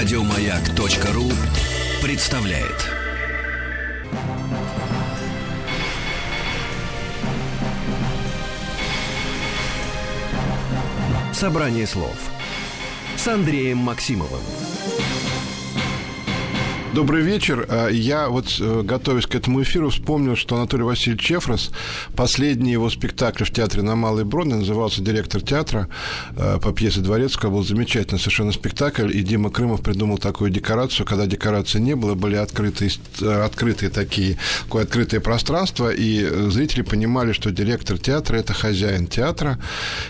Радиомаяк.ру представляет. Собрание слов с Андреем Максимовым. Добрый вечер. А, я вот, э, готовясь к этому эфиру, вспомнил, что Анатолий Васильевич Чефрос, последний его спектакль в театре на Малой Броне, назывался «Директор театра» э, по пьесе Дворецкого, был замечательный совершенно спектакль, и Дима Крымов придумал такую декорацию, когда декорации не было, были открытые, э, открытые такие, такое открытое пространство, и зрители понимали, что директор театра – это хозяин театра,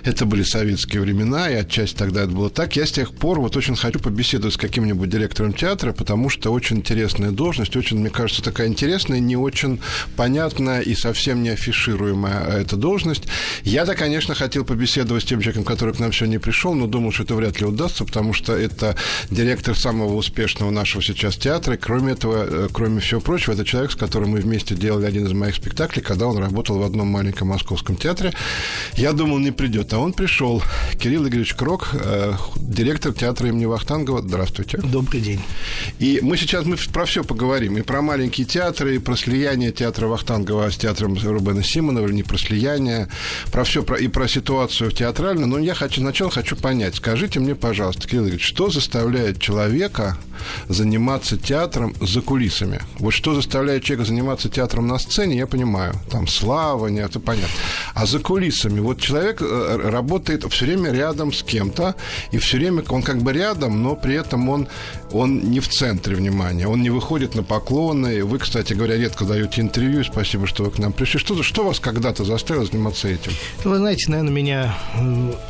это были советские времена, и отчасти тогда это было так. Я с тех пор вот очень хочу побеседовать с каким-нибудь директором театра, потому что очень очень интересная должность, очень, мне кажется, такая интересная, не очень понятная и совсем не афишируемая эта должность. Я-то, конечно, хотел побеседовать с тем человеком, который к нам сегодня пришел, но думал, что это вряд ли удастся, потому что это директор самого успешного нашего сейчас театра. И кроме этого, э, кроме всего прочего, это человек, с которым мы вместе делали один из моих спектаклей, когда он работал в одном маленьком московском театре. Я думал, не придет, а он пришел. Кирилл Игоревич Крок, э, директор театра имени Вахтангова. Здравствуйте. Добрый день. И мы сейчас сейчас мы про все поговорим. И про маленькие театры, и про слияние театра Вахтангова с театром Рубена Симонова, не про слияние, про все, про, и про ситуацию театральную. Но я хочу, сначала хочу понять. Скажите мне, пожалуйста, Кирилл Ильич, что заставляет человека заниматься театром за кулисами? Вот что заставляет человека заниматься театром на сцене, я понимаю. Там слава, не это понятно. А за кулисами, вот человек э, работает все время рядом с кем-то, и все время он как бы рядом, но при этом он, он не в центре внимания, он не выходит на поклоны. Вы, кстати говоря, редко даете интервью, спасибо, что вы к нам пришли. Что, что вас когда-то заставило заниматься этим? Вы знаете, наверное, меня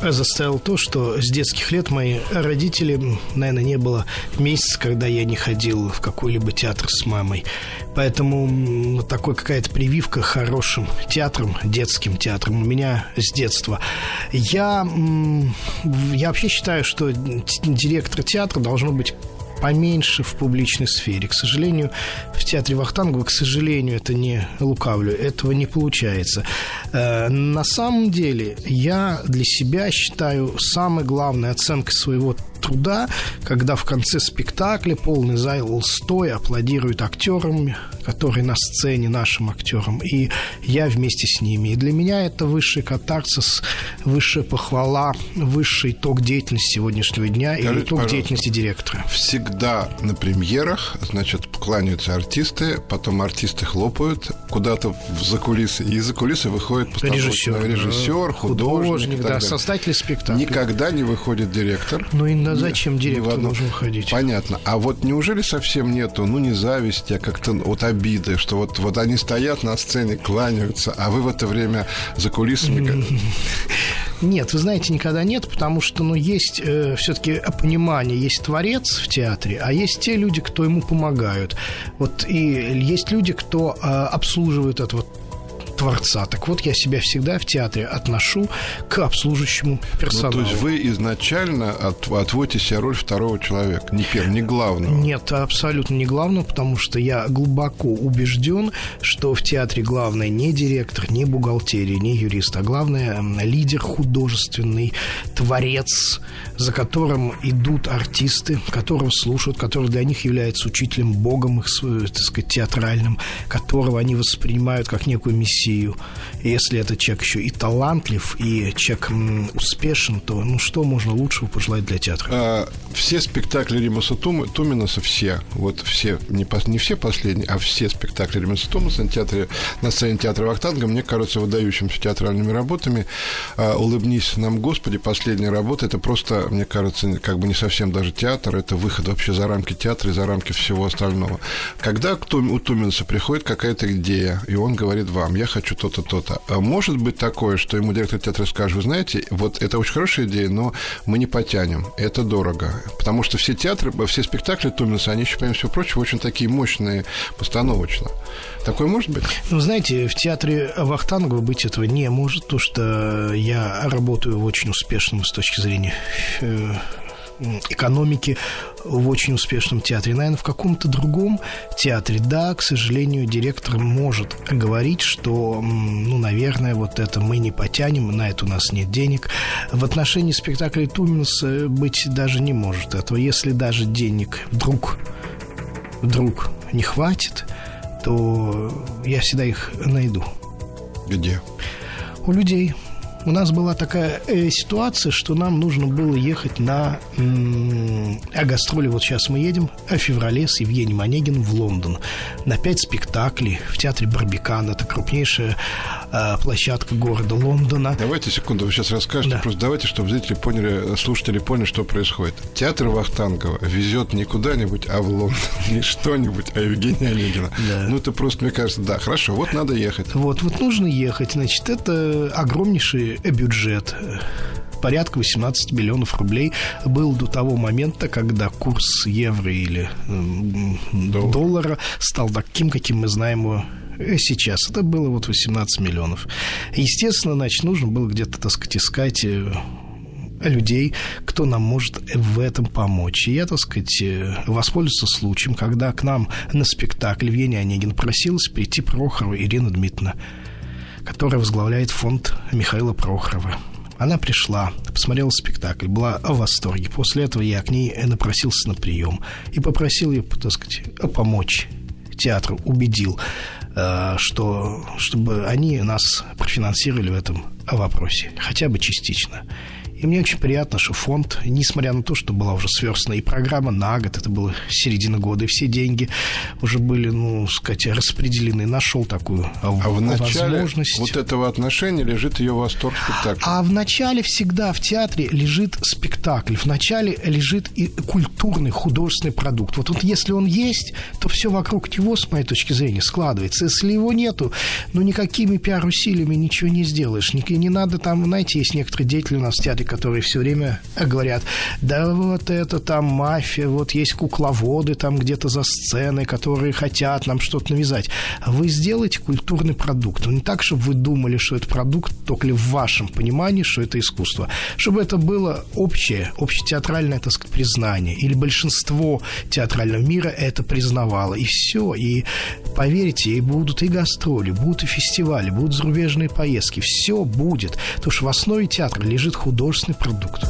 э, заставило то, что с детских лет мои родители, наверное, не было месяца, когда я не ходил в какой-либо театр с мамой. Поэтому такой какая-то прививка хорошим театром, детским театром у меня с детства. Я, я вообще считаю, что директор театра должно быть поменьше в публичной сфере. К сожалению, в театре Вахтангова, к сожалению, это не лукавлю, этого не получается. Э, на самом деле, я для себя считаю самой главной оценкой своего труда, когда в конце спектакля полный зал стоя аплодирует актерам, которые на сцене, нашим актерам, и я вместе с ними. И для меня это высший катарсис, высшая похвала, высший итог деятельности сегодняшнего дня Скажите, и итог деятельности директора. Всегда на премьерах, значит, кланяются артисты, потом артисты хлопают куда-то в закулисы, и из-за кулисы выходит режиссер, режиссер художник, художник да, создатель спектакля. Никогда не выходит директор. Ну и а зачем директор должен ходить? Понятно. А вот неужели совсем нету, ну, не зависти, а как-то вот обиды, что вот, вот они стоят на сцене, кланяются, а вы в это время за кулисами... Нет, вы знаете, никогда нет, потому что, ну, есть э, все-таки понимание, есть творец в театре, а есть те люди, кто ему помогают. Вот и есть люди, кто э, обслуживает это вот творца. Так вот, я себя всегда в театре отношу к обслуживающему персоналу. Ну, то есть вы изначально от, отводите себе роль второго человека, не первого, не главного? Нет, абсолютно не главного, потому что я глубоко убежден, что в театре главное не директор, не бухгалтерия, не юрист, а главное лидер художественный, творец, за которым идут артисты, которого слушают, который для них является учителем, богом их, так сказать, театральным, которого они воспринимают как некую мессию Россию. Если этот человек еще и талантлив, и человек успешен, то ну что можно лучшего пожелать для театра? А, все спектакли Римаса Тум, Туминаса, все, вот все, не, не все последние, а все спектакли Римаса Тумаса на, театре, на сцене театра Вахтанга, мне кажется, выдающимися театральными работами. А, «Улыбнись нам, Господи», последняя работа, это просто, мне кажется, как бы не совсем даже театр, это выход вообще за рамки театра и за рамки всего остального. Когда у Туминаса приходит какая-то идея, и он говорит вам, я хочу то-то, то-то. А может быть такое, что ему директор театра скажет, вы знаете, вот это очень хорошая идея, но мы не потянем, это дорого. Потому что все театры, все спектакли Туминса, они еще, помимо всего прочего, очень такие мощные постановочно. Такое может быть? Ну, знаете, в театре Вахтангова быть этого не может, потому что я работаю в очень успешном с точки зрения э, экономики в очень успешном театре. Наверное, в каком-то другом театре, да, к сожалению, директор может говорить, что, ну, наверное, вот это мы не потянем, на это у нас нет денег. В отношении спектакля Туминс быть даже не может этого. Если даже денег вдруг, вдруг не хватит, то я всегда их найду. Где? У людей у нас была такая э, ситуация, что нам нужно было ехать на м- а гастроли. Вот сейчас мы едем в феврале с Евгением Онегиным в Лондон на пять спектаклей в театре Барбикан. Это крупнейшая э, площадка города Лондона. Давайте секунду, вы сейчас расскажете. Да. Просто давайте, чтобы зрители поняли, слушатели поняли, что происходит. Театр Вахтангова везет не куда-нибудь, а в Лондон. Не что-нибудь, а Евгения Онегина. Да. Ну, это просто, мне кажется, да, хорошо, вот надо ехать. Вот, вот нужно ехать. Значит, это огромнейший бюджет порядка 18 миллионов рублей был до того момента, когда курс евро или Доллар. доллара стал таким, каким мы знаем его сейчас. Это было вот 18 миллионов. Естественно, значит, нужно было где-то, так сказать, искать э, людей, кто нам может в этом помочь. И я, так сказать, э, воспользовался случаем, когда к нам на спектакль Евгения Онегин просилась прийти Прохорова Ирина Дмитриевна которая возглавляет фонд Михаила Прохорова. Она пришла, посмотрела спектакль, была в восторге. После этого я к ней напросился на прием и попросил ее, так сказать, помочь театру, убедил, э, что, чтобы они нас профинансировали в этом вопросе, хотя бы частично. И мне очень приятно, что фонд, несмотря на то, что была уже сверстана и программа на год, это было середина года, и все деньги уже были, ну, сказать, распределены, нашел такую а в возможность. вот этого отношения лежит ее восторг спектакля. А в начале всегда в театре лежит спектакль, в начале лежит и культурный, художественный продукт. Вот, вот если он есть, то все вокруг него, с моей точки зрения, складывается. Если его нету, ну, никакими пиар-усилиями ничего не сделаешь. Не, не надо там, знаете, есть некоторые деятели у нас в театре, которые все время говорят, да вот это там мафия, вот есть кукловоды там где-то за сценой, которые хотят нам что-то навязать. Вы сделаете культурный продукт. Но не так, чтобы вы думали, что это продукт только ли в вашем понимании, что это искусство. Чтобы это было общее, общетеатральное, так сказать, признание. Или большинство театрального мира это признавало. И все. И поверьте, и будут и гастроли, будут и фестивали, будут зарубежные поездки. Все будет. Потому что в основе театра лежит художественный художественный продукт.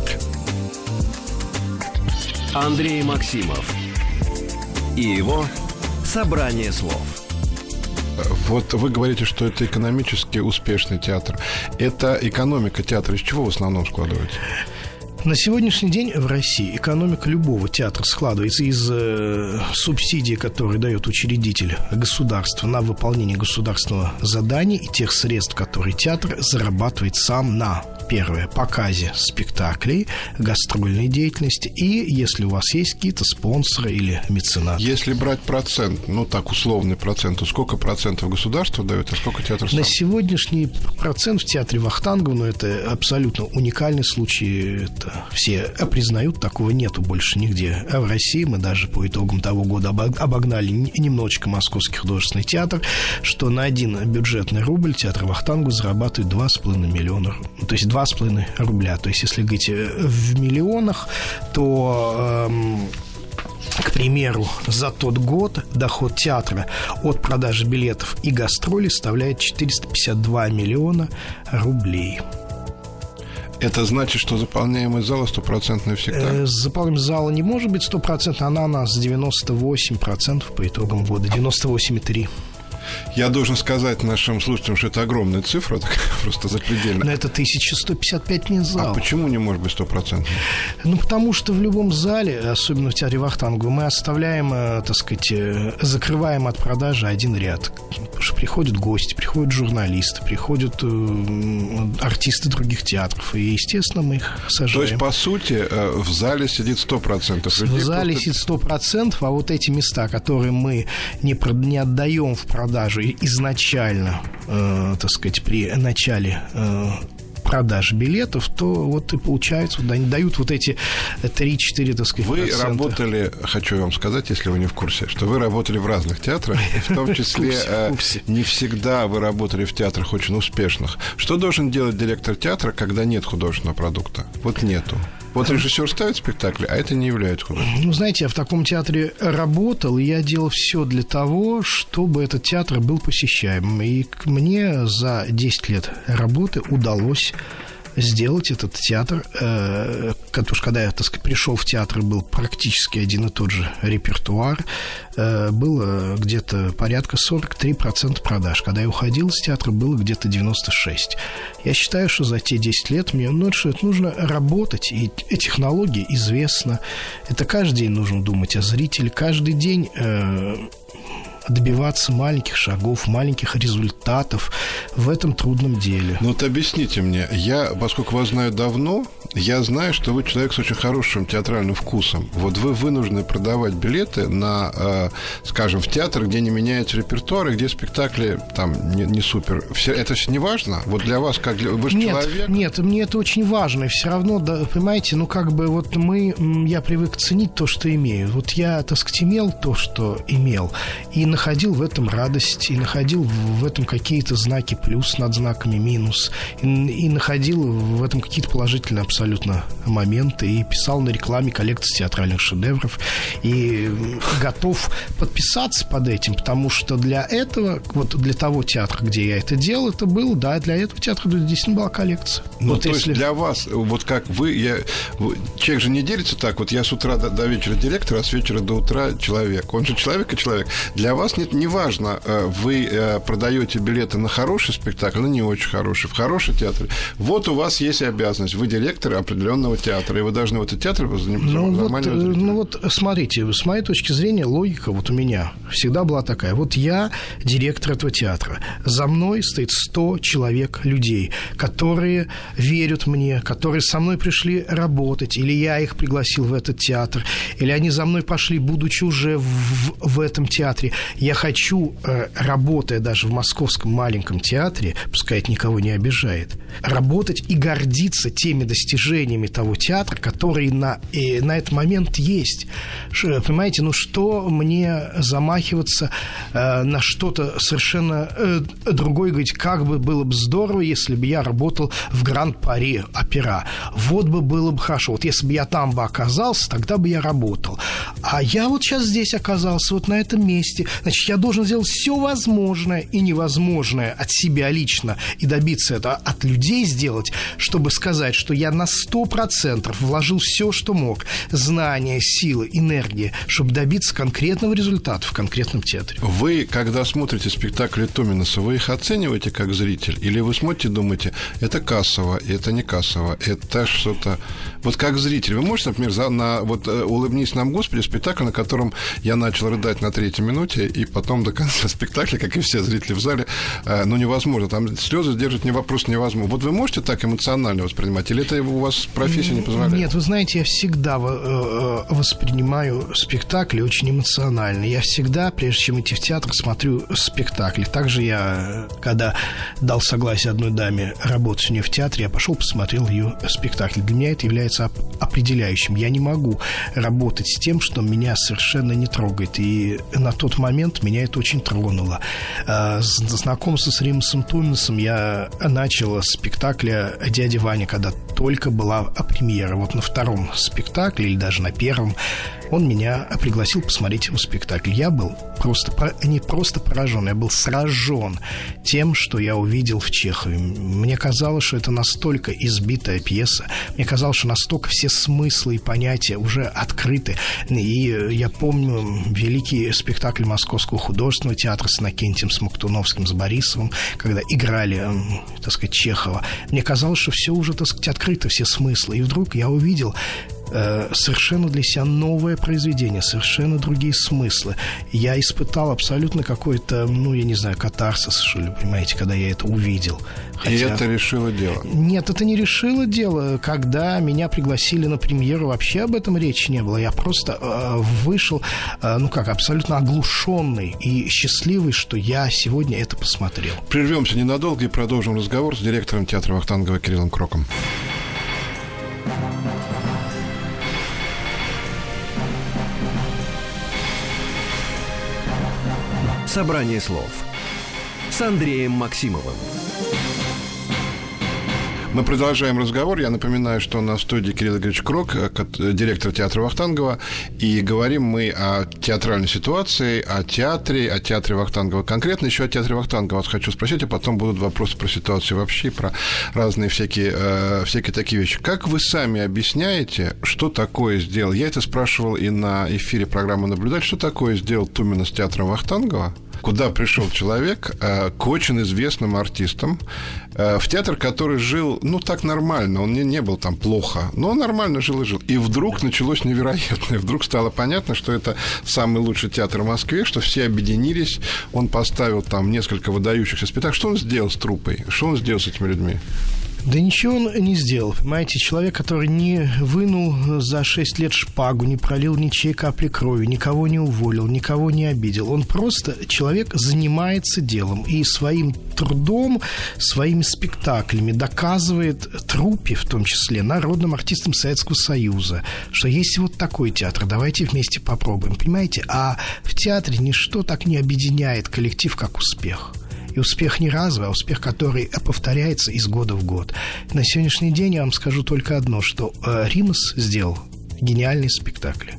Андрей Максимов и его «Собрание слов». Вот вы говорите, что это экономически успешный театр. Это экономика театра из чего в основном складывается? На сегодняшний день в России экономика любого театра складывается из э, субсидий, которые дает учредитель государства на выполнение государственного задания и тех средств, которые театр зарабатывает сам на первое, показе спектаклей, гастрольной деятельности и если у вас есть какие-то спонсоры или меценаты. Если брать процент, ну так условный процент, то сколько процентов государство дает, а сколько театр сам? На сегодняшний процент в театре Вахтангова, ну это абсолютно уникальный случай, это все признают, такого нету больше нигде. А в России мы даже по итогам того года обогнали немножечко Московский художественный театр, что на один бюджетный рубль театр Вахтангу зарабатывает 2,5 миллиона. То есть 2,5 рубля. То есть если говорить э, в миллионах, то... Эм, к примеру, за тот год доход театра от продажи билетов и гастролей составляет 452 миллиона рублей. Это значит, что заполняемость зала стопроцентная всегда? Э, заполняемость зала не может быть стопроцентной, она у нас 98% по итогам года, 98,3%. Я должен сказать нашим слушателям, что это огромная цифра, такая просто запредельная. Но это 1155 мест зал. А почему не может быть стопроцентной? Ну, потому что в любом зале, особенно в театре Вахтангу, мы оставляем, э, так сказать, э, закрываем от продажи один ряд. Потому что приходят гости, приходят журналисты, приходят э, артисты других театров. И, естественно, мы их сажаем. То есть, по сути, в зале сидит 100% людей. В зале просто... сидит 100%, а вот эти места, которые мы не, не отдаем в продажу изначально, э, так сказать, при начале э, продаж билетов, то вот и получается, они дают вот эти 3-4, так сказать, Вы процента. работали, хочу вам сказать, если вы не в курсе, что вы работали в разных театрах, в том числе э, не всегда вы работали в театрах очень успешных. Что должен делать директор театра, когда нет художественного продукта? Вот нету. Вот режиссер ставит спектакль, а это не является художеством. Ну, знаете, я в таком театре работал, и я делал все для того, чтобы этот театр был посещаемым. И мне за 10 лет работы удалось сделать этот театр. Э, потому что когда я, так сказать, пришел в театр, был практически один и тот же репертуар. Э, было где-то порядка 43% продаж. Когда я уходил из театра, было где-то 96%. Я считаю, что за те 10 лет мне ну, что это нужно работать. И, и технология известна. Это каждый день нужно думать о зрителе. Каждый день э, добиваться маленьких шагов, маленьких результатов в этом трудном деле. Ну вот объясните мне, я, поскольку вас знаю давно, я знаю, что вы человек с очень хорошим театральным вкусом. Вот вы вынуждены продавать билеты на, э, скажем, в театр, где не меняется репертуар, и где спектакли там не, не супер. Все, это все не важно? Вот для вас, как для... Вы же нет, человек. Нет, мне это очень важно. Все равно, да, понимаете, ну как бы вот мы, я привык ценить то, что имею. Вот я, так сказать, имел то, что имел. И находил в этом радость, и находил в этом какие-то знаки плюс над знаками минус, и, и находил в этом какие-то положительные абсолютно моменты, и писал на рекламе коллекции театральных шедевров, и готов подписаться под этим, потому что для этого, вот для того театра, где я это делал, это было, да, для этого театра действительно была коллекция. Ну, вот то если... есть для вас, вот как вы, я, человек же не делится так, вот я с утра до, до вечера директор, а с вечера до утра человек. Он же человек и человек. Для вас нет, не важно, э, вы э, продаете билеты на хороший спектакль, на не очень хороший, в хороший театр. Вот у вас есть обязанность. Вы директор определенного театра, и вы должны в этот театр ну, вот, э, ну вот смотрите, с моей точки зрения логика вот у меня всегда была такая. Вот я директор этого театра. За мной стоит 100 человек людей, которые верят мне, которые со мной пришли работать, или я их пригласил в этот театр, или они за мной пошли, будучи уже в, в этом театре. Я хочу, э, работая даже в московском маленьком театре, пускай это никого не обижает, работать и гордиться теми достижениями того театра, которые на, и на этот момент есть. Понимаете, ну что мне замахиваться э, на что-то совершенно э, другое, говорить, как бы было бы здорово, если бы я работал в Гранд-Пари опера. Вот бы было бы хорошо. Вот если бы я там бы оказался, тогда бы я работал. А я вот сейчас здесь оказался, вот на этом месте. Значит, я должен сделать все возможное и невозможное от себя лично и добиться это от людей сделать, чтобы сказать, что я на 100% вложил все, что мог. Знания, силы, энергия, чтобы добиться конкретного результата в конкретном театре. Вы, когда смотрите спектакли Томинаса, вы их оцениваете как зритель? Или вы смотрите и думаете, это кассово, это не кассово, это что-то... Вот как зритель, вы можете, например, за, на, вот э, «Улыбнись нам, Господи», спектакль, на котором я начал рыдать на третьей минуте, и потом до конца спектакля, как и все зрители в зале, э, ну, невозможно. Там слезы сдержать не вопрос невозможно. Вот вы можете так эмоционально воспринимать? Или это у вас профессия не позволяет? Нет, вы знаете, я всегда э, воспринимаю спектакли очень эмоционально. Я всегда, прежде чем идти в театр, смотрю спектакли. Также я, когда дал согласие одной даме работать у нее в театре, я пошел, посмотрел ее спектакль. Для меня это является определяющим. Я не могу работать с тем, что меня совершенно не трогает. И на тот момент меня это очень тронуло. А, знакомство с Римасом Туминсом я начал с спектакля «Дядя Ваня», когда только была премьера. Вот на втором спектакле или даже на первом он меня пригласил посмотреть его спектакль. Я был просто, не просто поражен, я был сражен тем, что я увидел в Чехове. Мне казалось, что это настолько избитая пьеса, мне казалось, что настолько все смыслы и понятия уже открыты. И я помню великий спектакль Московского художественного театра с Иннокентием Смоктуновским, с Борисовым, когда играли, так сказать, Чехова. Мне казалось, что все уже, так сказать, открыто, все смыслы. И вдруг я увидел совершенно для себя новое произведение, совершенно другие смыслы. Я испытал абсолютно какой-то, ну, я не знаю, катарсис, что ли, понимаете, когда я это увидел. Хотя... И это решило дело? Нет, это не решило дело. Когда меня пригласили на премьеру, вообще об этом речи не было. Я просто э, вышел, э, ну как, абсолютно оглушенный и счастливый, что я сегодня это посмотрел. Прервемся ненадолго и продолжим разговор с директором театра Вахтангова Кириллом Кроком. Собрание слов с Андреем Максимовым. Мы продолжаем разговор. Я напоминаю, что на студии Кирилл Игоревич Крок, э, директор театра Вахтангова, и говорим мы о театральной ситуации, о театре, о театре Вахтангова конкретно, еще о театре Вахтангова вас хочу спросить, а потом будут вопросы про ситуацию вообще, про разные всякие, э, всякие такие вещи. Как вы сами объясняете, что такое сделал? Я это спрашивал и на эфире программы «Наблюдать», что такое сделал Тумина с театром Вахтангова, куда пришел человек э, к очень известным артистам, э, в театр, который жил, ну, так нормально, он не, не был там плохо, но он нормально жил и жил. И вдруг началось невероятное. Вдруг стало понятно, что это самый лучший театр в Москве, что все объединились, он поставил там несколько выдающихся спектаклей. Что он сделал с трупой? Что он сделал с этими людьми? Да ничего он не сделал. Понимаете, человек, который не вынул за 6 лет шпагу, не пролил ничьей капли крови, никого не уволил, никого не обидел. Он просто человек занимается делом и своим трудом, своими спектаклями доказывает трупе, в том числе, народным артистам Советского Союза, что есть вот такой театр, давайте вместе попробуем. Понимаете? А в театре ничто так не объединяет коллектив, как успех. И успех не разовый, а успех, который повторяется из года в год. На сегодняшний день я вам скажу только одно, что э, Римас сделал гениальный спектакль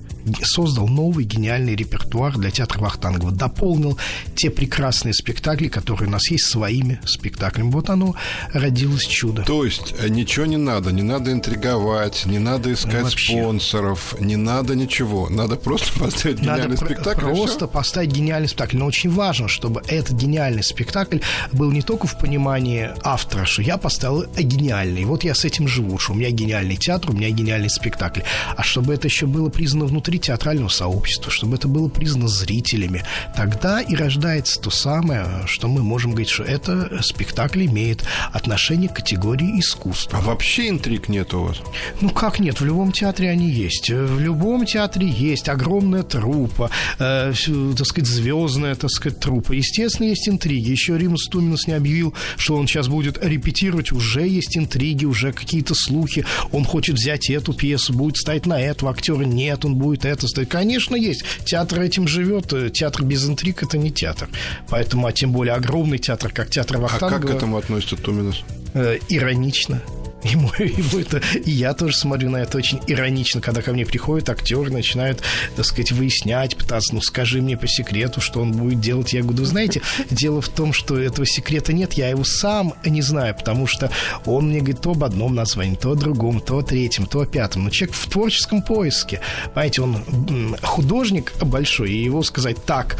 создал новый гениальный репертуар для театра Вахтангова, дополнил те прекрасные спектакли, которые у нас есть, своими спектаклями. Вот оно родилось чудо. То есть э, ничего не надо, не надо интриговать, не надо искать Вообще. спонсоров, не надо ничего. Надо просто поставить гениальный надо спектакль. Просто поставить гениальный спектакль. Но очень важно, чтобы этот гениальный спектакль был не только в понимании автора, что я поставил гениальный. Вот я с этим живу, что у меня гениальный театр, у меня гениальный спектакль. А чтобы это еще было признано внутри внутри театрального сообщества, чтобы это было признано зрителями. Тогда и рождается то самое, что мы можем говорить, что это спектакль имеет отношение к категории искусства. А вообще интриг нет у вас? Ну как нет? В любом театре они есть. В любом театре есть огромная трупа, э, так сказать, звездная, так сказать, трупа. Естественно, есть интриги. Еще Римус Туминус не объявил, что он сейчас будет репетировать. Уже есть интриги, уже какие-то слухи. Он хочет взять эту пьесу, будет ставить на этого актера. Нет, он будет это стоит. Конечно, есть. Театр этим живет. Театр без интриг – это не театр. Поэтому, а тем более огромный театр, как театр Вахтангова... А как к этому относится Туминус? Э, иронично. Ему, ему это, и я тоже смотрю на это очень иронично, когда ко мне приходят актеры, начинают, так сказать, выяснять, пытаться, ну, скажи мне по секрету, что он будет делать. Я говорю, знаете, дело в том, что этого секрета нет, я его сам не знаю, потому что он мне говорит то об одном названии, то о другом, то о третьем, то о пятом. Но человек в творческом поиске. Понимаете, он художник большой, и его сказать так,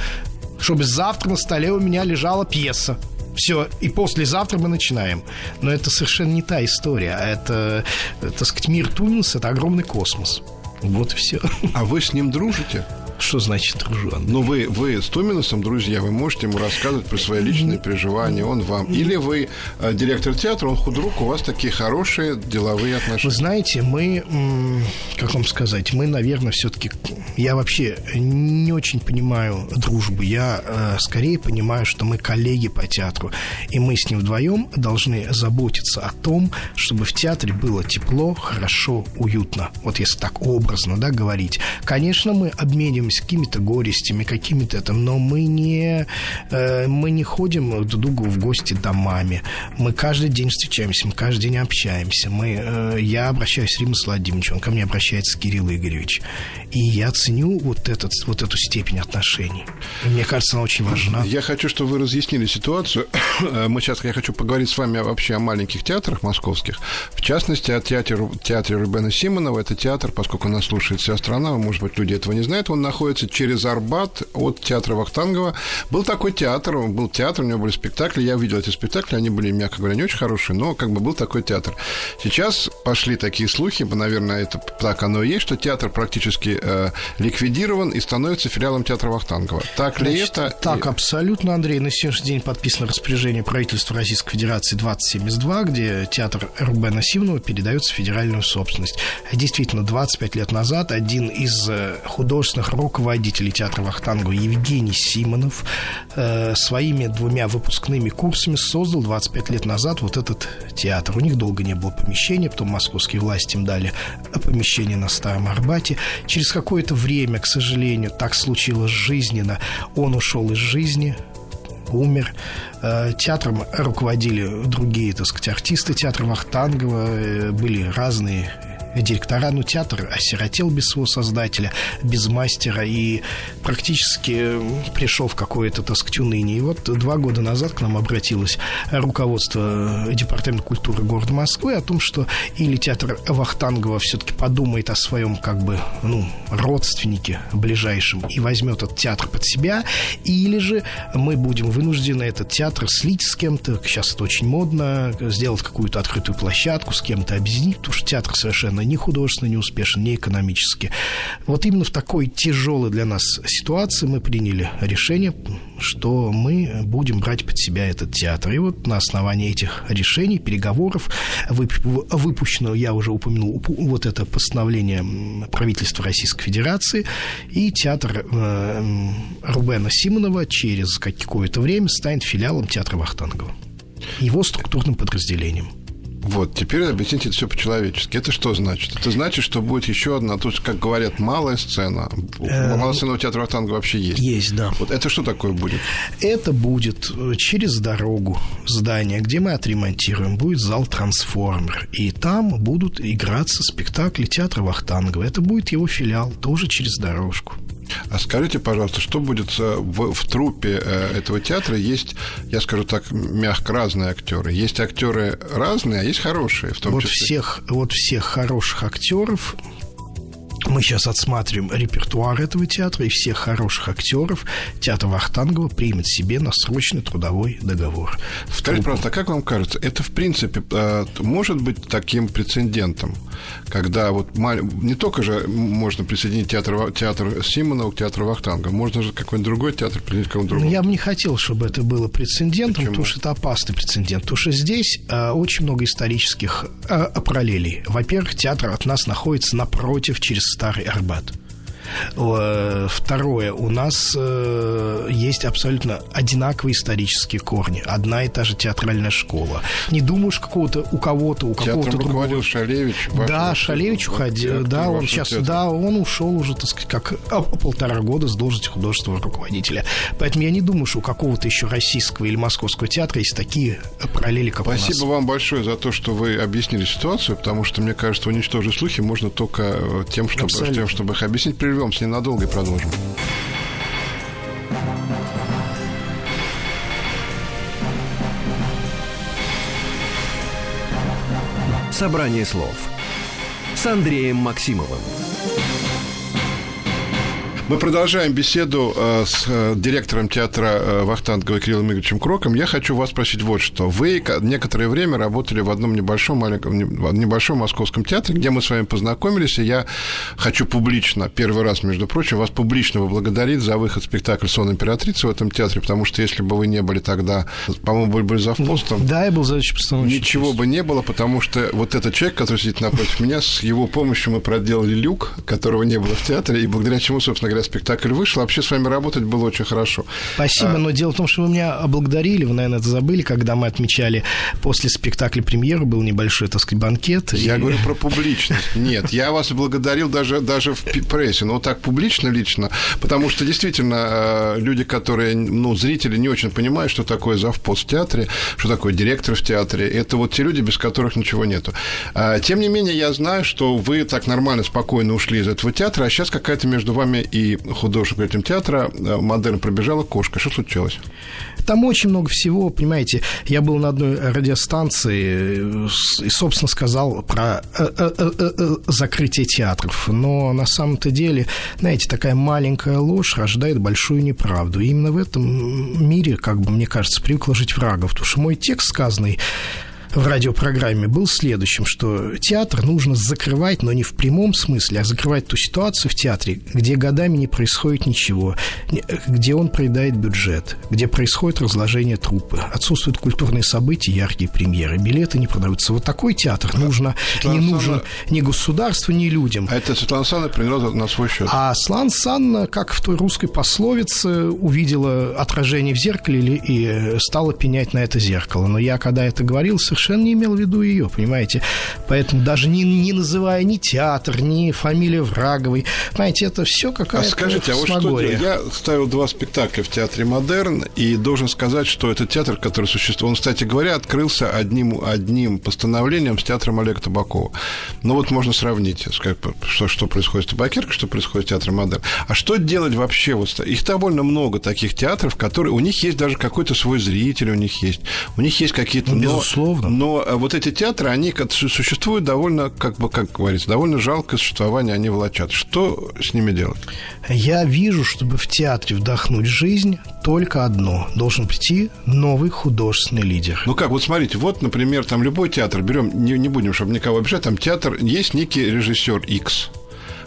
чтобы завтра на столе у меня лежала пьеса. Все, и послезавтра мы начинаем. Но это совершенно не та история. А это, так сказать, мир Тунис – это огромный космос. Вот и все. А вы с ним дружите? Что значит дружан? Ну, вы, вы с Томиносом друзья, вы можете ему рассказывать про свои личные переживания, он вам. Или вы э, директор театра, он худрук, у вас такие хорошие деловые отношения. Вы знаете, мы, как вам сказать, мы, наверное, все-таки... Я вообще не очень понимаю дружбу. Я э, скорее понимаю, что мы коллеги по театру. И мы с ним вдвоем должны заботиться о том, чтобы в театре было тепло, хорошо, уютно. Вот если так образно да, говорить. Конечно, мы обмениваемся с какими-то горестями, какими-то это, но мы не, э, мы не ходим друг к другу в гости домами. Мы каждый день встречаемся, мы каждый день общаемся. Мы, э, я обращаюсь с Римом Владимировичем, он ко мне обращается Кирилл Игоревич. И я ценю вот, этот, вот эту степень отношений. И мне кажется, она очень важна. Я хочу, чтобы вы разъяснили ситуацию. Мы сейчас, я хочу поговорить с вами вообще о маленьких театрах московских. В частности, о театре, театре Рубена Симонова. Это театр, поскольку нас слушает вся страна, может быть, люди этого не знают, он находится находится через Арбат от театра Вахтангова. Был такой театр, был театр, у него были спектакли, я видел эти спектакли, они были, мягко говоря, не очень хорошие, но как бы был такой театр. Сейчас пошли такие слухи, наверное, это так оно и есть, что театр практически э, ликвидирован и становится филиалом театра Вахтангова. Так ли Значит, это? Так, абсолютно, Андрей. На сегодняшний день подписано распоряжение правительства Российской Федерации 2072, где театр Рубена Симонова передается в федеральную собственность. Действительно, 25 лет назад один из э, художественных руководитель театра Вахтангова Евгений Симонов э, своими двумя выпускными курсами создал 25 лет назад вот этот театр. У них долго не было помещения, потом московские власти им дали помещение на Старом Арбате. Через какое-то время, к сожалению, так случилось жизненно, он ушел из жизни, умер. Э, театром руководили другие, так сказать, артисты театра Вахтангова. Э, были разные директора, ну, театр осиротел без своего создателя, без мастера, и практически пришел в какое-то, так сказать. И вот два года назад к нам обратилось руководство Департамента культуры города Москвы о том, что или театр Вахтангова все-таки подумает о своем, как бы, ну, родственнике ближайшем и возьмет этот театр под себя, или же мы будем вынуждены этот театр слить с кем-то, сейчас это очень модно, сделать какую-то открытую площадку, с кем-то объединить, потому что театр совершенно ни художественно не успешен, ни экономически. Вот именно в такой тяжелой для нас ситуации мы приняли решение, что мы будем брать под себя этот театр. И вот на основании этих решений, переговоров, выпущенного, я уже упомянул, вот это постановление правительства Российской Федерации, и театр э, Рубена Симонова через какое-то время станет филиалом театра Вахтангова его структурным подразделением. Вот, теперь объясните это все по-человечески. Это что значит? Это значит, что будет еще одна, есть, как говорят, малая сцена. Э, малая сцена у театра танго вообще есть. Есть, да. Вот это что такое будет? Это будет э, через дорогу здание, где мы отремонтируем, будет зал «Трансформер». И там будут играться спектакли театра Вахтангова. Это будет его филиал, тоже через дорожку. А скажите, пожалуйста, что будет в, в трупе э, этого театра? Есть, я скажу так, мягко разные актеры. Есть актеры разные, а есть хорошие, в том вот числе. Всех, вот всех хороших актеров мы сейчас отсматриваем репертуар этого театра, и всех хороших актеров театр Вахтангова примет себе на срочный трудовой договор. Скажите, пожалуйста, а как вам кажется, это в принципе э, может быть таким прецедентом, когда вот не только же можно присоединить театр, театр Симонова к театру Вахтангова, можно же какой-нибудь другой театр присоединить к какому-то другому? Я бы не хотел, чтобы это было прецедентом, Почему? потому что это опасный прецедент. Потому что здесь э, очень много исторических э, параллелей. Во-первых, театр от нас находится напротив, через Старый Арбат. Второе, у нас э, есть абсолютно одинаковые исторические корни. Одна и та же театральная школа. Не думаешь какого-то у кого-то, у какого-то другого. Шалевич. Да, Шалевич уходил. Да, он сейчас, театр. да, он ушел уже, так сказать, как а, полтора года с должности художественного руководителя. Поэтому я не думаю, что у какого-то еще российского или московского театра есть такие параллели, как Спасибо у нас. вам большое за то, что вы объяснили ситуацию, потому что, мне кажется, уничтожить слухи можно только э, тем, чтобы, тем, чтобы их объяснить. Прервемся ненадолго и продолжим. Собрание слов с Андреем Максимовым. Мы продолжаем беседу э, с э, директором театра э, Вахтангова Кириллом Игоревичем Кроком. Я хочу вас спросить вот что. Вы некоторое время работали в одном небольшом, маленьком, небольшом московском театре, где мы с вами познакомились, и я хочу публично, первый раз, между прочим, вас публично поблагодарить за выход спектакля «Сон императрицы» в этом театре, потому что если бы вы не были тогда, по-моему, были бы завпостом... Да, я был заведующим постановщиком. Ничего бы не было, потому что вот этот человек, который сидит напротив меня, с его помощью мы проделали люк, которого не было в театре, и благодаря чему, собственно говоря, спектакль вышел. Вообще с вами работать было очень хорошо. Спасибо, а... но дело в том, что вы меня облагодарили, вы, наверное, это забыли, когда мы отмечали после спектакля премьеру, был небольшой, так сказать, банкет. Я и... говорю про публичность. Нет, я вас благодарил даже, даже в прессе, но так публично лично, потому что действительно э, люди, которые, ну, зрители не очень понимают, что такое завпост в театре, что такое директор в театре, это вот те люди, без которых ничего нету. А, тем не менее, я знаю, что вы так нормально, спокойно ушли из этого театра, а сейчас какая-то между вами и художник этим театра э, модерн пробежала кошка. Что случилось? Там очень много всего, понимаете. Я был на одной радиостанции и, собственно, сказал про э, э, закрытие театров. Но на самом-то деле, знаете, такая маленькая ложь рождает большую неправду. И именно в этом мире, как бы, мне кажется, привыкла жить врагов. Потому что мой текст, сказанный в радиопрограмме был следующим, что театр нужно закрывать, но не в прямом смысле, а закрывать ту ситуацию в театре, где годами не происходит ничего, где он проедает бюджет, где происходит разложение трупы, отсутствуют культурные события, яркие премьеры, билеты не продаются. Вот такой театр нужно, Светлана не нужен Санна... ни государству, ни людям. А это Светлана Санна приняла на свой счет. А Светлана Санна, как в той русской пословице, увидела отражение в зеркале и стала пенять на это зеркало. Но я, когда это говорил, совершенно совершенно не имел в виду ее, понимаете? Поэтому даже не, не называя ни театр, ни фамилия Враговой, понимаете, это все какая-то А скажите, а вот что я ставил два спектакля в театре «Модерн», и должен сказать, что этот театр, который существует, он, кстати говоря, открылся одним, одним постановлением с театром Олега Табакова. Ну, вот можно сравнить, что, что происходит с Табакеркой, что происходит с театром «Модерн». А что делать вообще? Вот, их довольно много таких театров, которые... У них есть даже какой-то свой зритель, у них есть. У них есть какие-то... Ну, безусловно. Но, э, вот эти театры, они существуют довольно, как бы, как говорится, довольно жалкое существование они влачат. Что с ними делать? Я вижу, чтобы в театре вдохнуть жизнь, только одно. Должен прийти новый художественный лидер. Ну как, вот смотрите, вот, например, там любой театр, берем, не, не будем, чтобы никого обижать, там театр, есть некий режиссер X,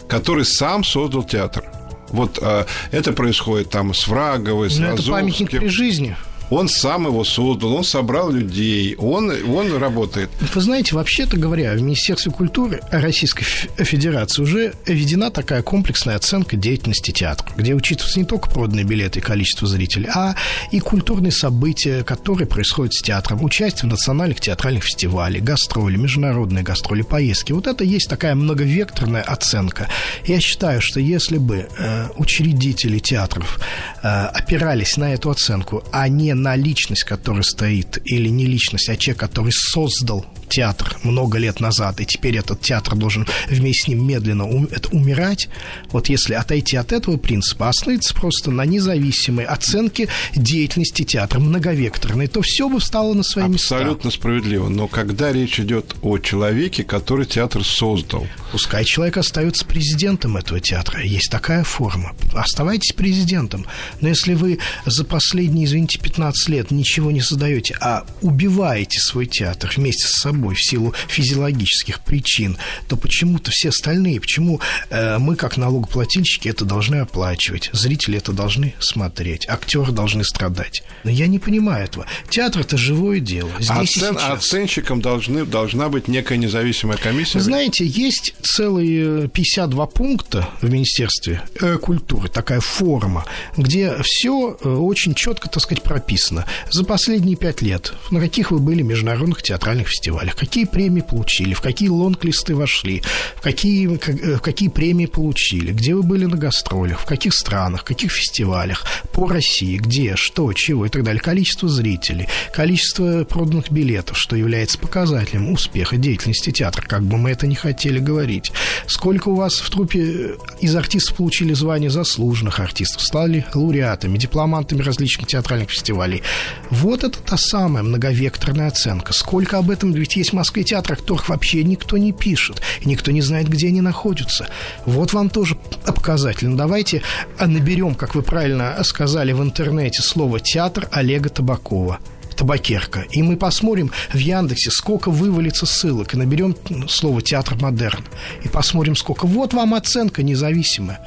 который сам создал театр. Вот а, это происходит там с Враговой, с Но это памятник при жизни. Он сам его создал, он собрал людей, он, он работает. Вы знаете, вообще-то говоря, в Министерстве культуры Российской Федерации уже введена такая комплексная оценка деятельности театра, где учитываются не только проданные билеты и количество зрителей, а и культурные события, которые происходят с театром, участие в национальных театральных фестивалях, гастроли, международные гастроли, поездки. Вот это есть такая многовекторная оценка. Я считаю, что если бы э, учредители театров э, опирались на эту оценку, а не на личность, которая стоит, или не личность, а человек, который создал театр много лет назад, и теперь этот театр должен вместе с ним медленно ум, это, умирать, вот если отойти от этого принципа, а остановиться просто на независимой оценке деятельности театра, многовекторной, то все бы встало на свои места. Абсолютно справедливо. Но когда речь идет о человеке, который театр создал... Пускай человек остается президентом этого театра. Есть такая форма. Оставайтесь президентом. Но если вы за последние, извините, 15 лет ничего не создаете, а убиваете свой театр вместе с собой, собой в силу физиологических причин, то почему-то все остальные, почему э, мы, как налогоплательщики, это должны оплачивать, зрители это должны смотреть, актеры должны страдать. Но я не понимаю этого. Театр это живое дело. Здесь а оцен, оценщиком должны, должна быть некая независимая комиссия. Вы знаете, есть целые 52 пункта в Министерстве э, культуры, такая форма, где все э, очень четко, так сказать, прописано. За последние пять лет на каких вы были международных театральных фестивалях, фестивалях, какие премии получили, в какие лонг-листы вошли, в какие, в какие премии получили, где вы были на гастролях, в каких странах, в каких фестивалях, по России, где, что, чего и так далее, количество зрителей, количество проданных билетов, что является показателем успеха деятельности театра, как бы мы это не хотели говорить. Сколько у вас в трупе из артистов получили звание заслуженных артистов, стали лауреатами, дипломантами различных театральных фестивалей. Вот это та самая многовекторная оценка. Сколько об этом ведь есть в Москве театры, о которых вообще никто не пишет, и никто не знает, где они находятся. Вот вам тоже показательно. Давайте наберем, как вы правильно сказали в интернете, слово «театр» Олега Табакова табакерка. И мы посмотрим в Яндексе, сколько вывалится ссылок, и наберем слово «театр модерн». И посмотрим, сколько. Вот вам оценка независимая.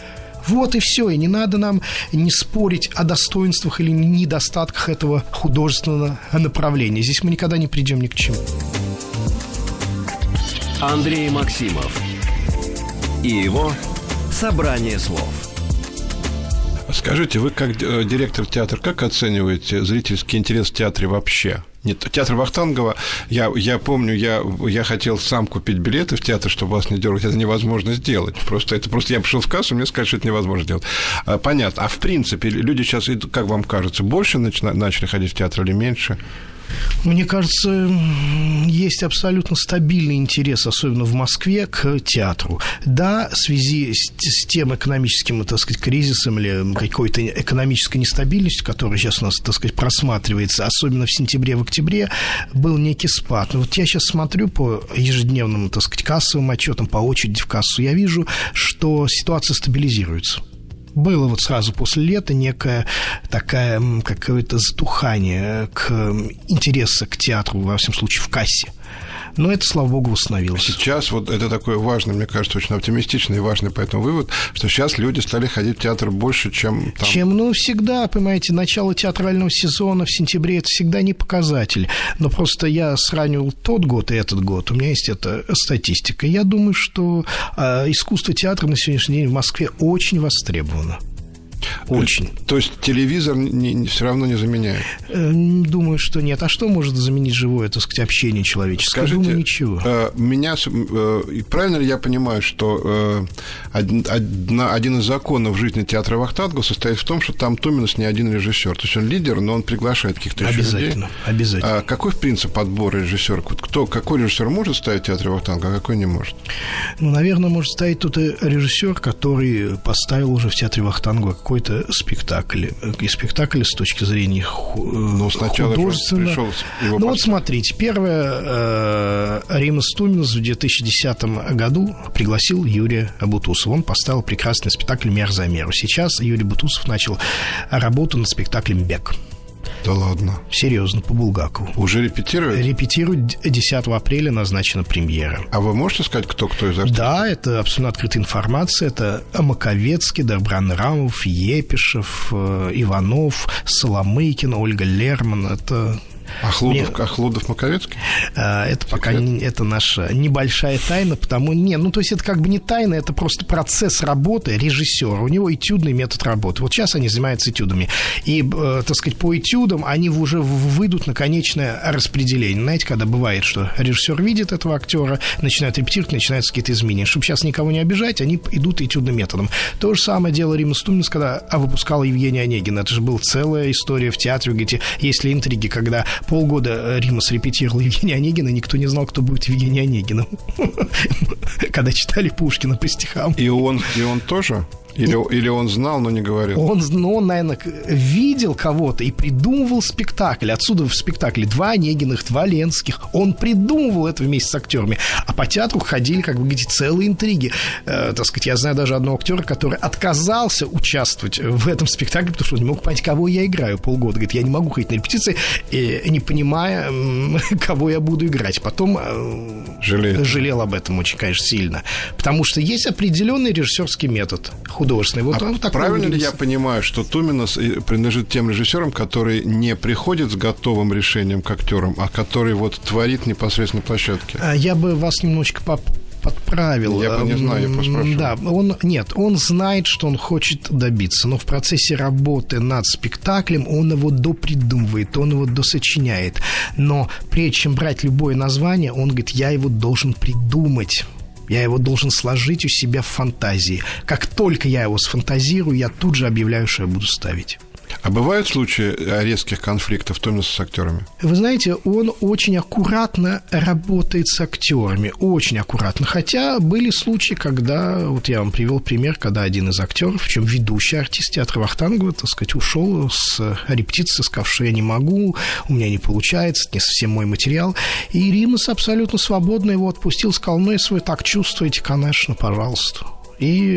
Вот и все. И не надо нам не спорить о достоинствах или недостатках этого художественного направления. Здесь мы никогда не придем ни к чему. Андрей Максимов и его «Собрание слов». Скажите, вы как э, директор театра, как оцениваете зрительский интерес в театре вообще? Нет, театр Вахтангова, я, я помню, я, я хотел сам купить билеты в театр, чтобы вас не дергать, это невозможно сделать. Просто это просто я пришел в кассу, мне сказали, что это невозможно сделать. А, понятно. А в принципе, люди сейчас, как вам кажется, больше начали ходить в театр или меньше? Мне кажется, есть абсолютно стабильный интерес, особенно в Москве, к театру. Да, в связи с, с тем экономическим, так сказать, кризисом или какой-то экономической нестабильностью, которая сейчас у нас, так сказать, просматривается, особенно в сентябре, в октябре, был некий спад. Но вот я сейчас смотрю по ежедневным, так сказать, кассовым отчетам, по очереди в кассу, я вижу, что ситуация стабилизируется было вот сразу после лета некое такое какое-то затухание к интереса к театру, во всем случае, в кассе. Но это, слава богу, восстановилось. Сейчас вот это такой важный, мне кажется, очень оптимистичный и важный поэтому вывод, что сейчас люди стали ходить в театр больше, чем там. Чем, ну, всегда, понимаете, начало театрального сезона в сентябре – это всегда не показатель. Но просто я сравнивал тот год и этот год. У меня есть эта статистика. Я думаю, что э, искусство театра на сегодняшний день в Москве очень востребовано. Очень. То есть телевизор не, не, все равно не заменяет? Э, думаю, что нет. А что может заменить живое, так сказать, общение человеческое? Скажите, Думаю, ничего. Э, меня, э, правильно ли я понимаю, что один, один из законов жизни театра Вахтангова состоит в том, что там Туминус не один режиссер. То есть он лидер, но он приглашает каких-то еще Обязательно, людей. обязательно. А какой принцип отбора режиссера? Кто, какой режиссер может ставить в театре Вахтангова, а какой не может? Ну, наверное, может ставить тот режиссер, который поставил уже в театре Вахтангова какой-то спектакль. И спектакль с точки зрения ну, сначала художественно. Пришел его ну, вот смотрите, первое, э, Рима Стуминс в 2010 году пригласил Юрия Бутусова. Он поставил прекрасный спектакль «Мер за меру». Сейчас Юрий Бутусов начал работу над спектаклем «Бег». Да ладно. Серьезно, по Булгакову. Уже репетируют? Репетируют 10 апреля назначена премьера. А вы можете сказать, кто кто из артистов? Да, это абсолютно открытая информация. Это Маковецкий, Добран Рамов, Епишев, э, Иванов, Соломыкин, Ольга Лерман. Это а Хлудов, Мне... а Хлудов Маковецкий? А, это Секрет? пока не, это наша небольшая тайна, потому не, ну то есть это как бы не тайна, это просто процесс работы режиссера. У него этюдный метод работы. Вот сейчас они занимаются этюдами. И, э, так сказать, по этюдам они уже выйдут на конечное распределение. Знаете, когда бывает, что режиссер видит этого актера, начинает репетировать, начинаются какие-то изменения. Чтобы сейчас никого не обижать, они идут этюдным методом. То же самое дело Рима Стуминс, когда выпускала Евгения Онегина. Это же была целая история в театре, где если интриги, когда полгода э, Римас репетировал Евгения Онегина, никто не знал, кто будет Евгений Онегиным. Когда читали Пушкина по стихам. И он, и он тоже? Или, или он знал, но не говорил? Он, ну, он, наверное, видел кого-то и придумывал спектакль. Отсюда в спектакле два Онегиных, два Ленских. Он придумывал это вместе с актерами. А по театру ходили, как вы говорите, целые интриги. Э, так сказать, я знаю даже одного актера, который отказался участвовать в этом спектакле, потому что он не мог понять, кого я играю полгода. Говорит, я не могу ходить на репетиции, не понимая, кого я буду играть. Потом э, Жалеет. жалел об этом очень, конечно, сильно. Потому что есть определенный режиссерский метод художественный. Вот а он так правильно ли я понимаю, что Туминос принадлежит тем режиссерам, которые не приходят с готовым решением к актерам, а который вот творит непосредственно площадке? А я бы вас немножечко поп подправил. Я не знаю, я просто спрашиваю. Да, он, нет, он знает, что он хочет добиться, но в процессе работы над спектаклем он его допридумывает, он его досочиняет. Но прежде чем брать любое название, он говорит, я его должен придумать. Я его должен сложить у себя в фантазии. Как только я его сфантазирую, я тут же объявляю, что я буду ставить. А бывают случаи резких конфликтов Томаса с актерами? Вы знаете, он очень аккуратно работает с актерами, очень аккуратно. Хотя были случаи, когда, вот я вам привел пример, когда один из актеров, причем ведущий артист театра Вахтангова, так сказать, ушел с репетиции, сказав, что я не могу, у меня не получается, не совсем мой материал. И Римас абсолютно свободно его отпустил, сказал, ну, если вы так чувствуете, конечно, пожалуйста. И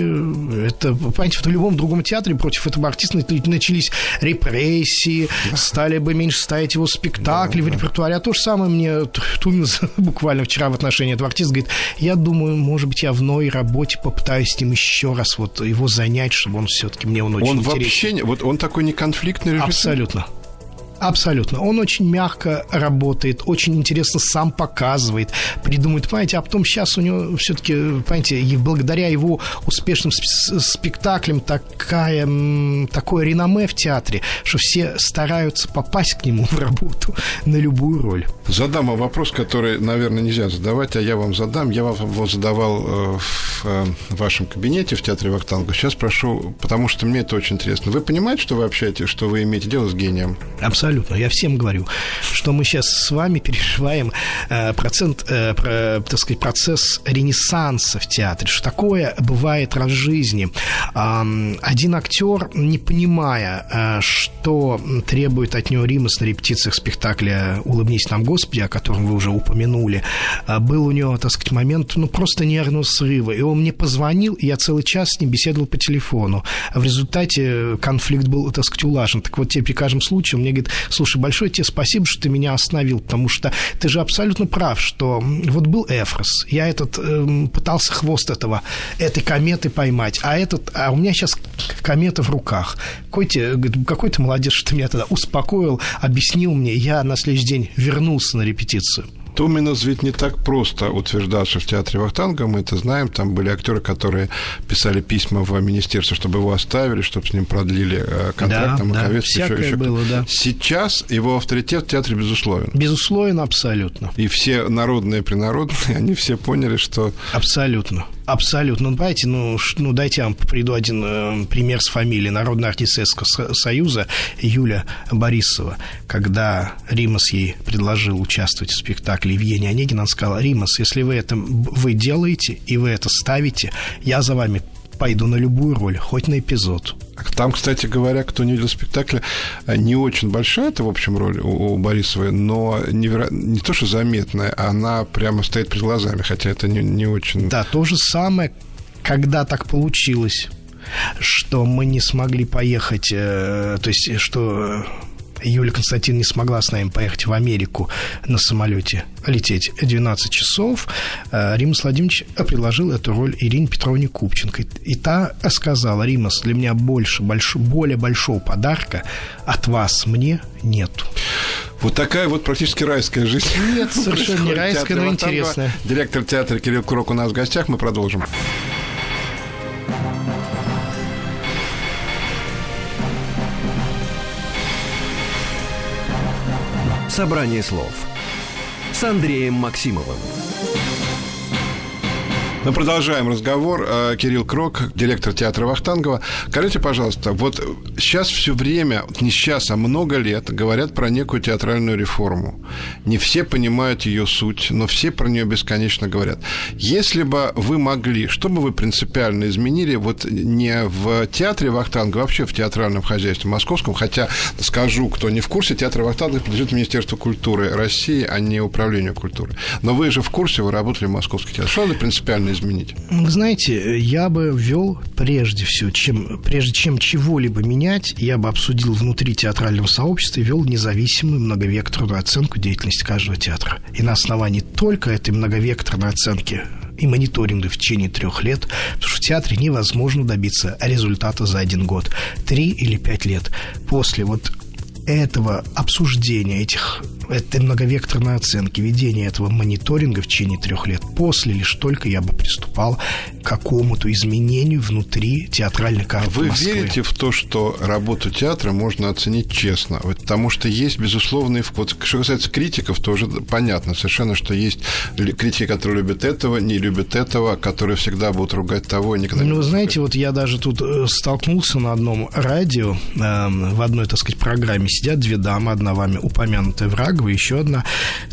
это, понимаете, в любом другом театре против этого артиста начались репрессии, стали бы меньше ставить его спектакли да, в репертуаре. А то же самое мне Туминс буквально вчера в отношении этого артиста говорит, я думаю, может быть, я в новой работе попытаюсь с ним еще раз вот его занять, чтобы он все-таки мне он очень Он интересен. вообще, вот он такой не конфликтный режиссер? Абсолютно. Абсолютно. Он очень мягко работает, очень интересно сам показывает, придумывает, понимаете, а потом сейчас у него все-таки, понимаете, и благодаря его успешным спектаклям такая, такое реноме в театре, что все стараются попасть к нему в работу на любую роль. Задам вам вопрос, который, наверное, нельзя задавать, а я вам задам. Я вам его задавал э, э, в вашем кабинете в театре Вахтанга. Сейчас прошу, потому что мне это очень интересно. Вы понимаете, что вы общаетесь, что вы имеете дело с гением? Абсолютно абсолютно. Я всем говорю, что мы сейчас с вами переживаем э, процент, э, так сказать, процесс ренессанса в театре, что такое бывает раз в жизни. Один актер, не понимая, э, что требует от него Римас на репетициях спектакля «Улыбнись нам, Господи», о котором вы уже упомянули, был у него, так сказать, момент, ну, просто нервного срыва. И он мне позвонил, и я целый час с ним беседовал по телефону. В результате конфликт был, так сказать, улажен. Так вот, теперь при каждом случае он мне говорит, слушай, большое тебе спасибо, что ты меня остановил, потому что ты же абсолютно прав, что вот был Эфрос, я этот э, пытался хвост этого, этой кометы поймать, а этот, а у меня сейчас комета в руках. Какой ты, какой ты молодец, что ты меня тогда успокоил, объяснил мне, я на следующий день вернулся на репетицию. Туминас ведь не так просто утверждался в театре Вахтанга, мы это знаем. Там были актеры, которые писали письма в министерство, чтобы его оставили, чтобы с ним продлили э, контракт. Да, там, да, еще, еще. было, да. Сейчас его авторитет в театре безусловен. Безусловно, абсолютно. И все народные и принародные, они все поняли, что... Абсолютно. Абсолютно. Ну, давайте, ну, ну дайте я вам приведу один э, пример с фамилией Народного Советского Союза Юля Борисова. Когда Римас ей предложил участвовать в спектакле Евгения Онегина, он сказал, Римас, если вы это вы делаете и вы это ставите, я за вами пойду на любую роль, хоть на эпизод. Там, кстати говоря, кто не видел спектакля, не очень большая это, в общем, роль у, у Борисовой, но неверо... не то, что заметная, она прямо стоит перед глазами, хотя это не, не очень... Да, то же самое, когда так получилось, что мы не смогли поехать, э, то есть, что Юлия Константин не смогла с нами поехать в Америку на самолете, лететь 12 часов, э, Римас Владимирович предложил эту роль Ирине Петровне Купченко. И та сказала, Римас, для меня больше, больш, более большого подарка от вас мне нету. Вот такая вот практически райская жизнь. Нет, совершенно не райская, но интересная. Директор театра Кирилл Курок у нас в гостях. Мы продолжим. Собрание слов с Андреем Максимовым. Мы продолжаем разговор. Э, Кирилл Крок, директор театра Вахтангова. Скажите, пожалуйста, вот сейчас все время, не сейчас, а много лет говорят про некую театральную реформу. Не все понимают ее суть, но все про нее бесконечно говорят. Если бы вы могли, что бы вы принципиально изменили вот не в театре Вахтангова, а вообще в театральном хозяйстве московском, хотя, скажу, кто не в курсе, театр Вахтангова принадлежит Министерству культуры России, а не Управлению культуры. Но вы же в курсе, вы работали в Московском театре. Что вы принципиально изменить? Вы знаете, я бы ввел прежде всего, чем, прежде чем чего-либо менять, я бы обсудил внутри театрального сообщества и ввел независимую многовекторную оценку деятельности каждого театра. И на основании только этой многовекторной оценки и мониторинга в течение трех лет, потому что в театре невозможно добиться результата за один год. Три или пять лет. После вот этого обсуждения этих этой многовекторной оценки, ведения этого мониторинга в течение трех лет, после лишь только я бы приступал к какому-то изменению внутри театральной карты Вы Москвы. верите в то, что работу театра можно оценить честно? Потому что есть безусловный вход. Что касается критиков, то уже понятно совершенно, что есть критики, которые любят этого, не любят этого, которые всегда будут ругать того, никогда ну, вы знаете, вот я даже тут э, столкнулся на одном радио, э, в одной, так сказать, программе сидят две дамы, одна вами упомянутая Врагова, еще одна.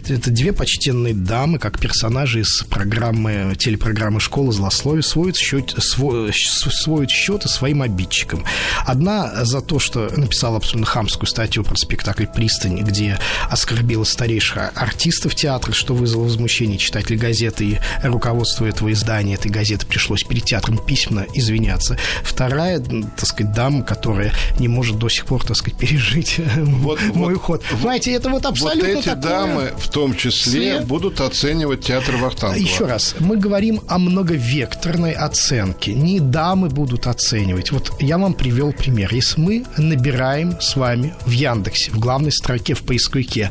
Это две почтенные дамы, как персонажи из программы, телепрограммы «Школа злословия», сводят, счет, свой, сводят счеты своим обидчикам. Одна за то, что написала абсолютно хамскую статью про спектакль «Пристань», где оскорбила старейших артистов театра, что вызвало возмущение читателей газеты и руководство этого издания этой газеты пришлось перед театром письменно извиняться. Вторая, так сказать, дама, которая не может до сих пор, так сказать, пережить вот, мой вот, уход. Понимаете, это вот абсолютно вот эти такое... дамы, в том числе, След... будут оценивать театр Вахтангова. Еще раз, мы говорим о многовекторной оценке. Не дамы будут оценивать. Вот я вам привел пример. Если мы набираем с вами в Яндексе, в главной строке в поисковике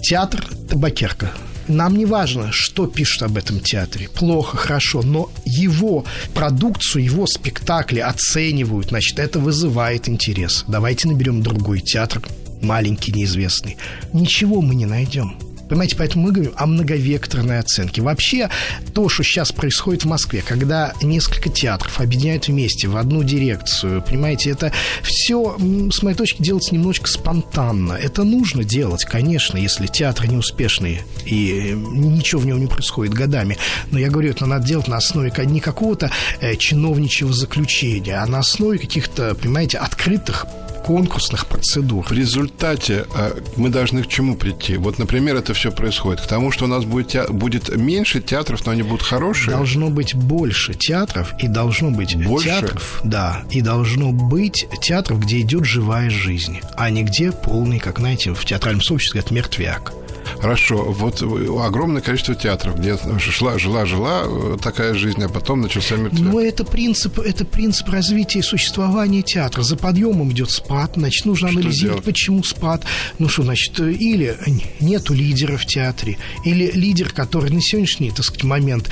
театр Табакерка, нам не важно, что пишут об этом театре. Плохо, хорошо, но его продукцию, его спектакли оценивают, значит, это вызывает интерес. Давайте наберем другой театр, маленький, неизвестный. Ничего мы не найдем. Понимаете, поэтому мы говорим о многовекторной оценке. Вообще, то, что сейчас происходит в Москве, когда несколько театров объединяют вместе в одну дирекцию, понимаете, это все, с моей точки, делается немножечко спонтанно. Это нужно делать, конечно, если театры неуспешные и ничего в нем не происходит годами. Но я говорю, это надо делать на основе не какого-то э, чиновничьего заключения, а на основе каких-то, понимаете, открытых конкурсных процедур. В результате э, мы должны к чему прийти? Вот, например, это все происходит к тому, что у нас будет, будет меньше театров, но они будут хорошие. Должно быть больше театров и должно быть больше? театров, да, и должно быть театров, где идет живая жизнь, а не где полный, как знаете, в театральном сообществе говорят, мертвяк. Хорошо. Вот огромное количество театров, где шла, жила, жила э, такая жизнь, а потом начался мертвяк. Но это принцип, это принцип развития и существования театра. За подъемом идет спад, значит, нужно что анализировать, делать? почему спад. Ну что, значит, или нету лидера в театре, или лидер, который на сегодняшний, так сказать, момент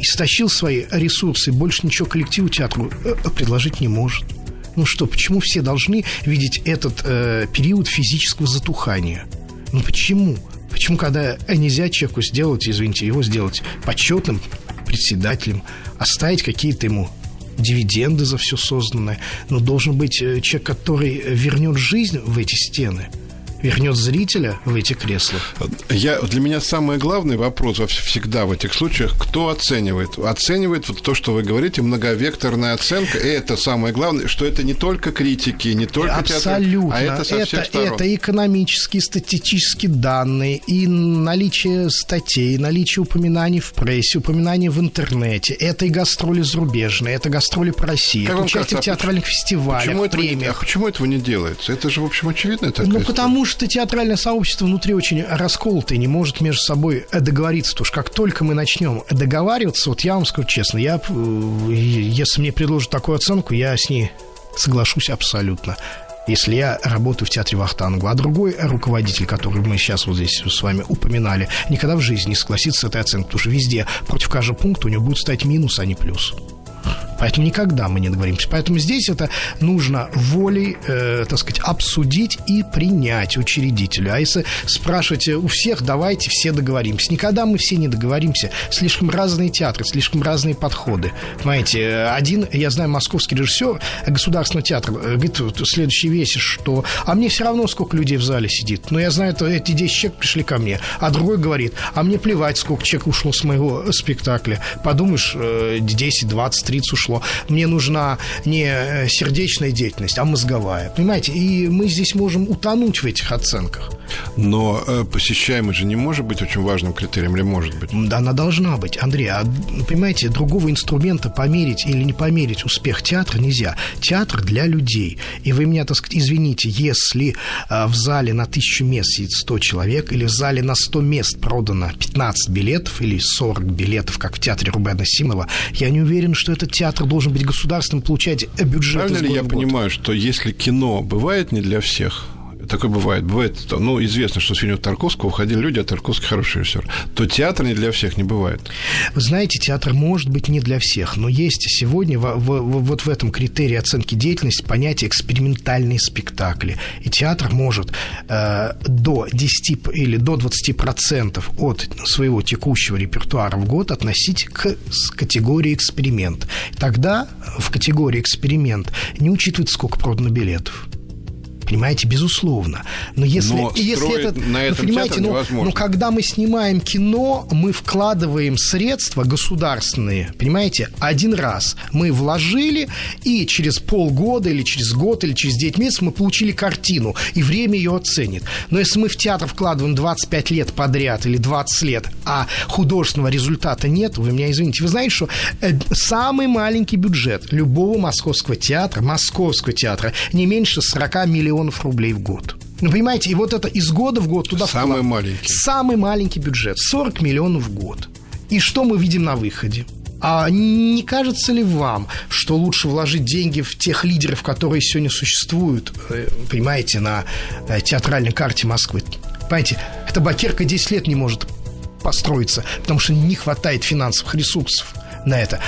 истощил свои ресурсы, больше ничего коллективу театру э, предложить не может. Ну что, почему все должны видеть этот э, период физического затухания? Ну почему? Почему, когда нельзя человеку сделать, извините, его сделать почетным председателем, оставить какие-то ему дивиденды за все созданное, но должен быть э, человек, который вернет жизнь в эти стены – вернет зрителя в эти кресла? Я, для меня самый главный вопрос всегда в этих случаях, кто оценивает? Оценивает вот то, что вы говорите, многовекторная оценка, и это самое главное, что это не только критики, не только Абсолютно. театр, а это со это, всех сторон. Это экономические, статистические данные, и наличие статей, наличие упоминаний в прессе, упоминаний в интернете, это и гастроли зарубежные, это гастроли по России, как это участие кажется, в а театральных фестивалях, почему премиях. Этого, а почему этого не делается? Это же, в общем, очевидно. Такая ну, потому что театральное сообщество внутри очень расколото и не может между собой договориться. Потому что как только мы начнем договариваться, вот я вам скажу честно, я, э, если мне предложат такую оценку, я с ней соглашусь абсолютно если я работаю в театре Вахтангова, а другой руководитель, который мы сейчас вот здесь с вами упоминали, никогда в жизни не согласится с этой оценкой, потому что везде против каждого пункта у него будет стать минус, а не плюс. Поэтому никогда мы не договоримся. Поэтому здесь это нужно волей, э, так сказать, обсудить и принять учредителю. А если спрашивать у всех, давайте все договоримся. Никогда мы все не договоримся. Слишком разные театры, слишком разные подходы. Понимаете, один, я знаю, московский режиссер Государственного театра э, говорит следующий весь, что «а мне все равно, сколько людей в зале сидит. Но я знаю, это, эти 10 человек пришли ко мне». А другой говорит «а мне плевать, сколько человек ушло с моего спектакля. Подумаешь, 10, 20, 30 ушло. Мне нужна не э, сердечная деятельность, а мозговая. Понимаете? И мы здесь можем утонуть в этих оценках. Но э, посещаемость же не может быть очень важным критерием, или может быть? Да, она должна быть. Андрей, а, понимаете, другого инструмента померить или не померить успех театра нельзя. Театр для людей. И вы меня, так сказать, извините, если э, в зале на тысячу мест сидит 100 человек, или в зале на 100 мест продано 15 билетов или 40 билетов, как в театре Рубена Симова, я не уверен, что этот театр должен быть государственным, получать бюджет Правильно ли я понимаю, что если кино бывает не для всех, такое бывает. Бывает, ну, известно, что с фильма Тарковского уходили люди, а Тарковский хороший режиссер. То театр не для всех не бывает. Вы знаете, театр может быть не для всех, но есть сегодня в, в, в, вот в этом критерии оценки деятельности понятие экспериментальные спектакли. И театр может э, до 10 или до 20 процентов от своего текущего репертуара в год относить к категории эксперимент. Тогда в категории эксперимент не учитывается, сколько продано билетов понимаете, безусловно. Но если, но если это, на этом ну, понимаете, ну, невозможно. ну, когда мы снимаем кино, мы вкладываем средства государственные, понимаете, один раз. Мы вложили, и через полгода, или через год, или через 9 месяцев мы получили картину, и время ее оценит. Но если мы в театр вкладываем 25 лет подряд или 20 лет, а художественного результата нет, вы меня извините, вы знаете, что э, самый маленький бюджет любого московского театра, московского театра, не меньше 40 миллионов миллионов рублей в год. Ну, понимаете, и вот это из года в год туда Самый вклад... маленький. Самый маленький бюджет. 40 миллионов в год. И что мы видим на выходе? А не кажется ли вам, что лучше вложить деньги в тех лидеров, которые сегодня существуют, э, понимаете, на э, театральной карте Москвы? Понимаете, эта бакерка 10 лет не может построиться, потому что не хватает финансовых ресурсов на это.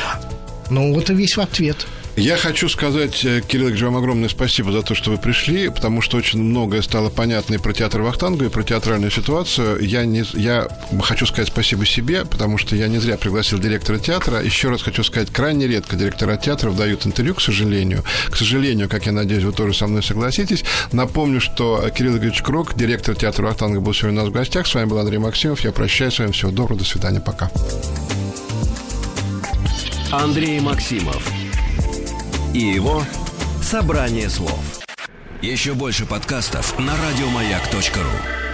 Ну, вот и весь ответ. Я хочу сказать, э, Кирилл Ильич, вам огромное спасибо за то, что вы пришли, потому что очень многое стало понятно и про театр Вахтанга, и про театральную ситуацию. Я, не, я хочу сказать спасибо себе, потому что я не зря пригласил директора театра. Еще раз хочу сказать, крайне редко директора театров дают интервью, к сожалению. К сожалению, как я надеюсь, вы тоже со мной согласитесь. Напомню, что Кирилл Ильич Крок, директор театра Вахтанга, был сегодня у нас в гостях. С вами был Андрей Максимов. Я прощаюсь с вами. Всего доброго. До свидания. Пока. Андрей Максимов и его «Собрание слов». Еще больше подкастов на радиомаяк.ру